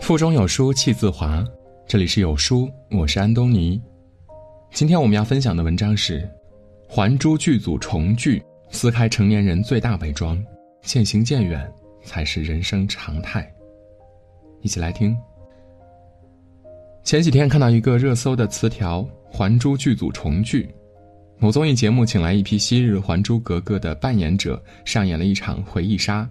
腹中有书气自华，这里是有书，我是安东尼。今天我们要分享的文章是《还珠》剧组重聚，撕开成年人最大伪装，渐行渐远才是人生常态。一起来听。前几天看到一个热搜的词条：“还珠”剧组重聚，某综艺节目请来一批昔日《还珠格格》的扮演者，上演了一场回忆杀。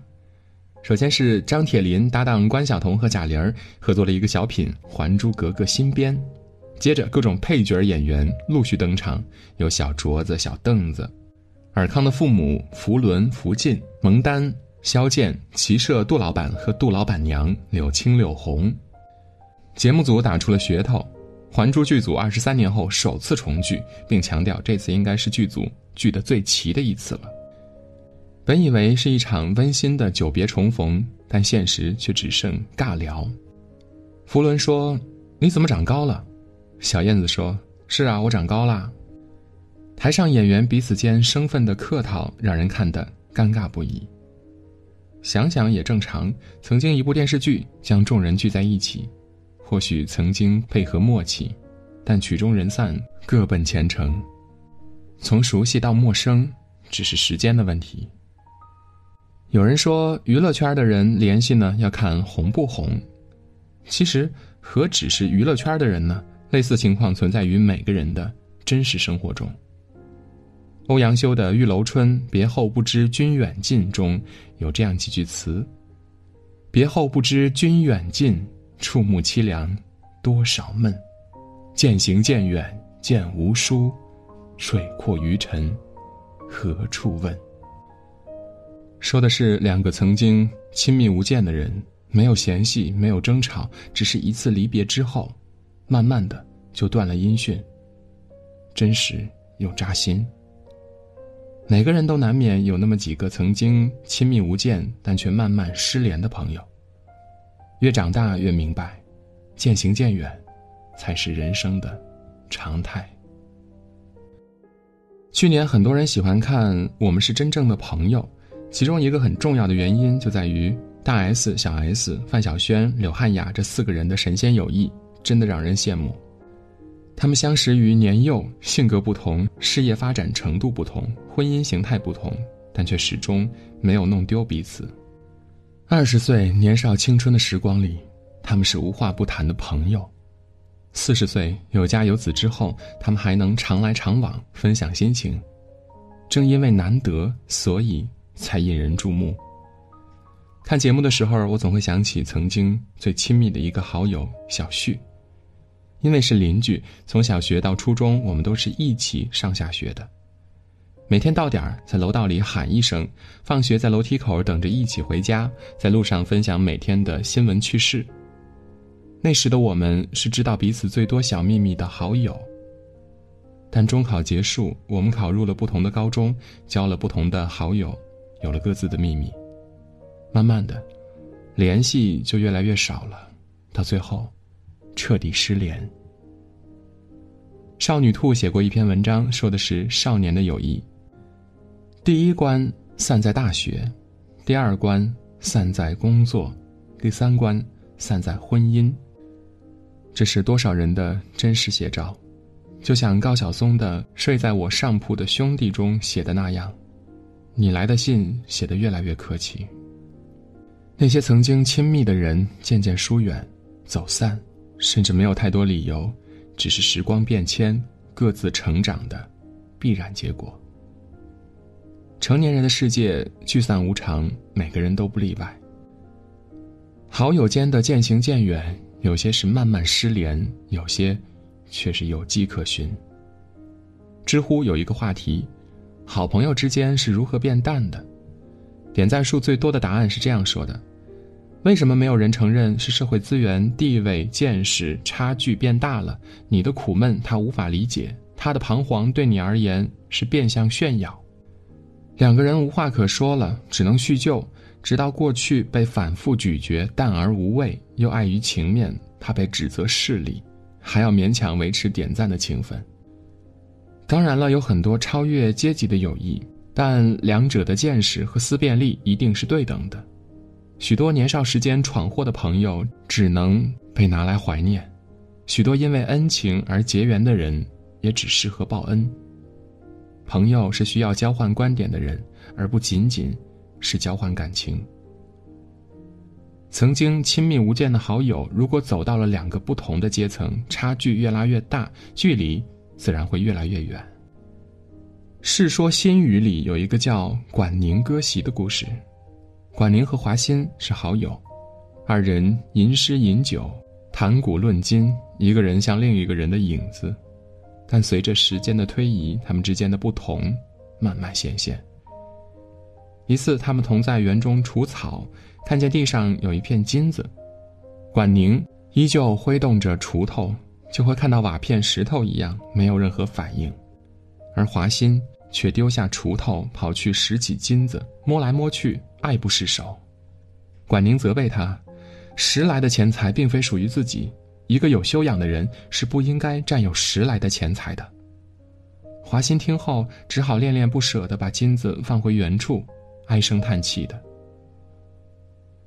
首先是张铁林搭档关晓彤和贾玲合作了一个小品《还珠格格新编》，接着各种配角演员陆续登场，有小镯子、小凳子，尔康的父母福伦、福晋、蒙丹、萧剑、齐射杜老板和杜老板娘柳青、柳红。节目组打出了噱头，《还珠》剧组二十三年后首次重聚，并强调这次应该是剧组聚得最齐的一次了。本以为是一场温馨的久别重逢，但现实却只剩尬聊。福伦说：“你怎么长高了？”小燕子说：“是啊，我长高啦。”台上演员彼此间生分的客套，让人看得尴尬不已。想想也正常，曾经一部电视剧将众人聚在一起，或许曾经配合默契，但曲终人散，各奔前程。从熟悉到陌生，只是时间的问题。有人说，娱乐圈的人联系呢要看红不红。其实何止是娱乐圈的人呢？类似情况存在于每个人的真实生活中。欧阳修的《玉楼春》“别后不知君远近”中有这样几句词：“别后不知君远近，触目凄凉多少闷。渐行渐远渐无书，水阔鱼沉何处问。”说的是两个曾经亲密无间的人，没有嫌隙，没有争吵，只是一次离别之后，慢慢的就断了音讯。真实又扎心。每个人都难免有那么几个曾经亲密无间，但却慢慢失联的朋友。越长大越明白，渐行渐远，才是人生的常态。去年很多人喜欢看《我们是真正的朋友》。其中一个很重要的原因就在于大 S、小 S、范晓萱、柳汉雅这四个人的神仙友谊，真的让人羡慕。他们相识于年幼，性格不同，事业发展程度不同，婚姻形态不同，但却始终没有弄丢彼此。二十岁年少青春的时光里，他们是无话不谈的朋友；四十岁有家有子之后，他们还能常来常往，分享心情。正因为难得，所以。才引人注目。看节目的时候，我总会想起曾经最亲密的一个好友小旭，因为是邻居，从小学到初中，我们都是一起上下学的。每天到点儿，在楼道里喊一声，放学在楼梯口等着一起回家，在路上分享每天的新闻趣事。那时的我们是知道彼此最多小秘密的好友。但中考结束，我们考入了不同的高中，交了不同的好友。有了各自的秘密，慢慢的，联系就越来越少了，到最后，彻底失联。少女兔写过一篇文章，说的是少年的友谊。第一关散在大学，第二关散在工作，第三关散在婚姻。这是多少人的真实写照，就像高晓松的《睡在我上铺的兄弟》中写的那样。你来的信写得越来越客气。那些曾经亲密的人渐渐疏远、走散，甚至没有太多理由，只是时光变迁、各自成长的必然结果。成年人的世界聚散无常，每个人都不例外。好友间的渐行渐远，有些是慢慢失联，有些却是有迹可循。知乎有一个话题。好朋友之间是如何变淡的？点赞数最多的答案是这样说的：为什么没有人承认是社会资源、地位、见识差距变大了？你的苦闷他无法理解，他的彷徨对你而言是变相炫耀。两个人无话可说了，只能叙旧，直到过去被反复咀嚼，淡而无味，又碍于情面，他被指责势利，还要勉强维持点赞的情分。当然了，有很多超越阶级的友谊，但两者的见识和思辨力一定是对等的。许多年少时间闯祸的朋友，只能被拿来怀念；许多因为恩情而结缘的人，也只适合报恩。朋友是需要交换观点的人，而不仅仅是交换感情。曾经亲密无间的好友，如果走到了两个不同的阶层，差距越拉越大，距离自然会越来越远。《世说新语》里有一个叫管宁割席的故事。管宁和华歆是好友，二人吟诗饮酒，谈古论今，一个人像另一个人的影子，但随着时间的推移，他们之间的不同慢慢显现。一次，他们同在园中除草，看见地上有一片金子，管宁依旧挥动着锄头，就会看到瓦片、石头一样，没有任何反应，而华歆却丢下锄头，跑去拾起金子，摸来摸去。爱不释手，管宁责备他：“拾来的钱财并非属于自己，一个有修养的人是不应该占有拾来的钱财的。”华歆听后只好恋恋不舍地把金子放回原处，唉声叹气的。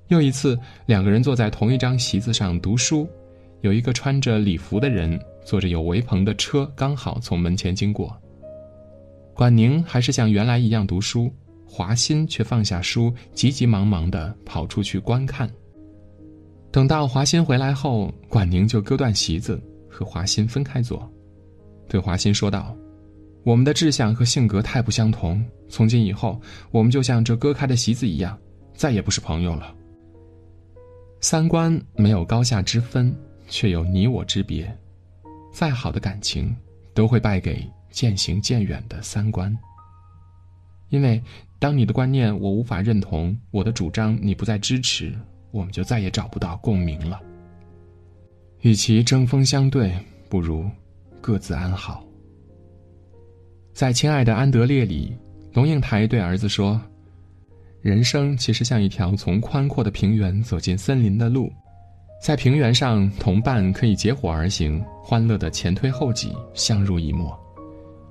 又一次，两个人坐在同一张席子上读书，有一个穿着礼服的人坐着有围棚的车，刚好从门前经过。管宁还是像原来一样读书。华歆却放下书，急急忙忙地跑出去观看。等到华歆回来后，管宁就割断席子，和华歆分开坐，对华歆说道：“我们的志向和性格太不相同，从今以后，我们就像这割开的席子一样，再也不是朋友了。三观没有高下之分，却有你我之别。再好的感情，都会败给渐行渐远的三观。因为。”当你的观念我无法认同，我的主张你不再支持，我们就再也找不到共鸣了。与其针锋相对，不如各自安好。在《亲爱的安德烈》里，龙应台对儿子说：“人生其实像一条从宽阔的平原走进森林的路，在平原上，同伴可以结伙而行，欢乐的前推后挤，相濡以沫；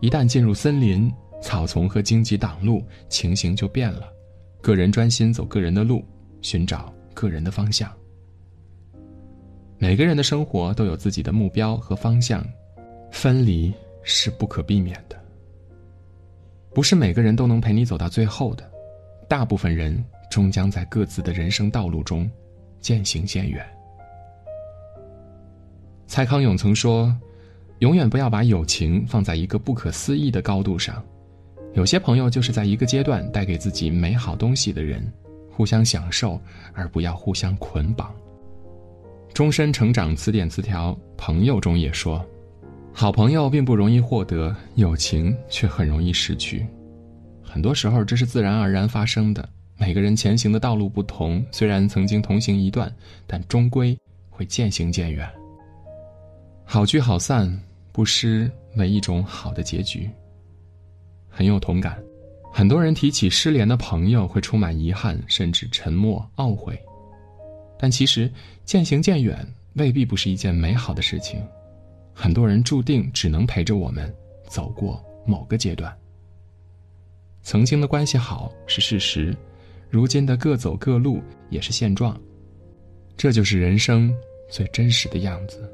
一旦进入森林，”草丛和荆棘挡路，情形就变了。个人专心走个人的路，寻找个人的方向。每个人的生活都有自己的目标和方向，分离是不可避免的。不是每个人都能陪你走到最后的，大部分人终将在各自的人生道路中渐行渐远。蔡康永曾说：“永远不要把友情放在一个不可思议的高度上。”有些朋友就是在一个阶段带给自己美好东西的人，互相享受，而不要互相捆绑。终身成长词典词条朋友中也说，好朋友并不容易获得，友情却很容易失去。很多时候这是自然而然发生的。每个人前行的道路不同，虽然曾经同行一段，但终归会渐行渐远。好聚好散，不失为一种好的结局。很有同感，很多人提起失联的朋友会充满遗憾，甚至沉默懊悔。但其实渐行渐远未必不是一件美好的事情，很多人注定只能陪着我们走过某个阶段。曾经的关系好是事实，如今的各走各路也是现状，这就是人生最真实的样子。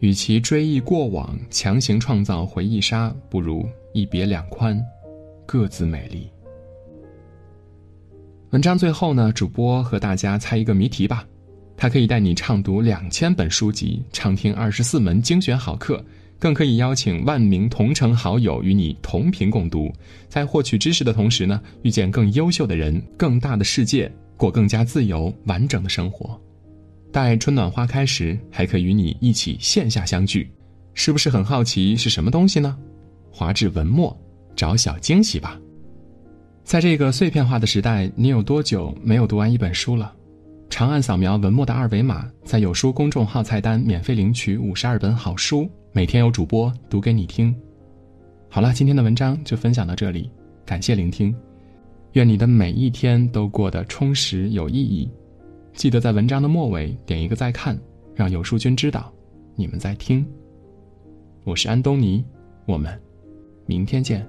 与其追忆过往，强行创造回忆杀，不如一别两宽，各自美丽。文章最后呢，主播和大家猜一个谜题吧，它可以带你畅读两千本书籍，畅听二十四门精选好课，更可以邀请万名同城好友与你同频共读，在获取知识的同时呢，遇见更优秀的人，更大的世界，过更加自由完整的生活。待春暖花开时，还可与你一起线下相聚，是不是很好奇是什么东西呢？华至文末，找小惊喜吧。在这个碎片化的时代，你有多久没有读完一本书了？长按扫描文末的二维码，在有书公众号菜单免费领取五十二本好书，每天有主播读给你听。好了，今天的文章就分享到这里，感谢聆听，愿你的每一天都过得充实有意义。记得在文章的末尾点一个再看，让有书君知道你们在听。我是安东尼，我们明天见。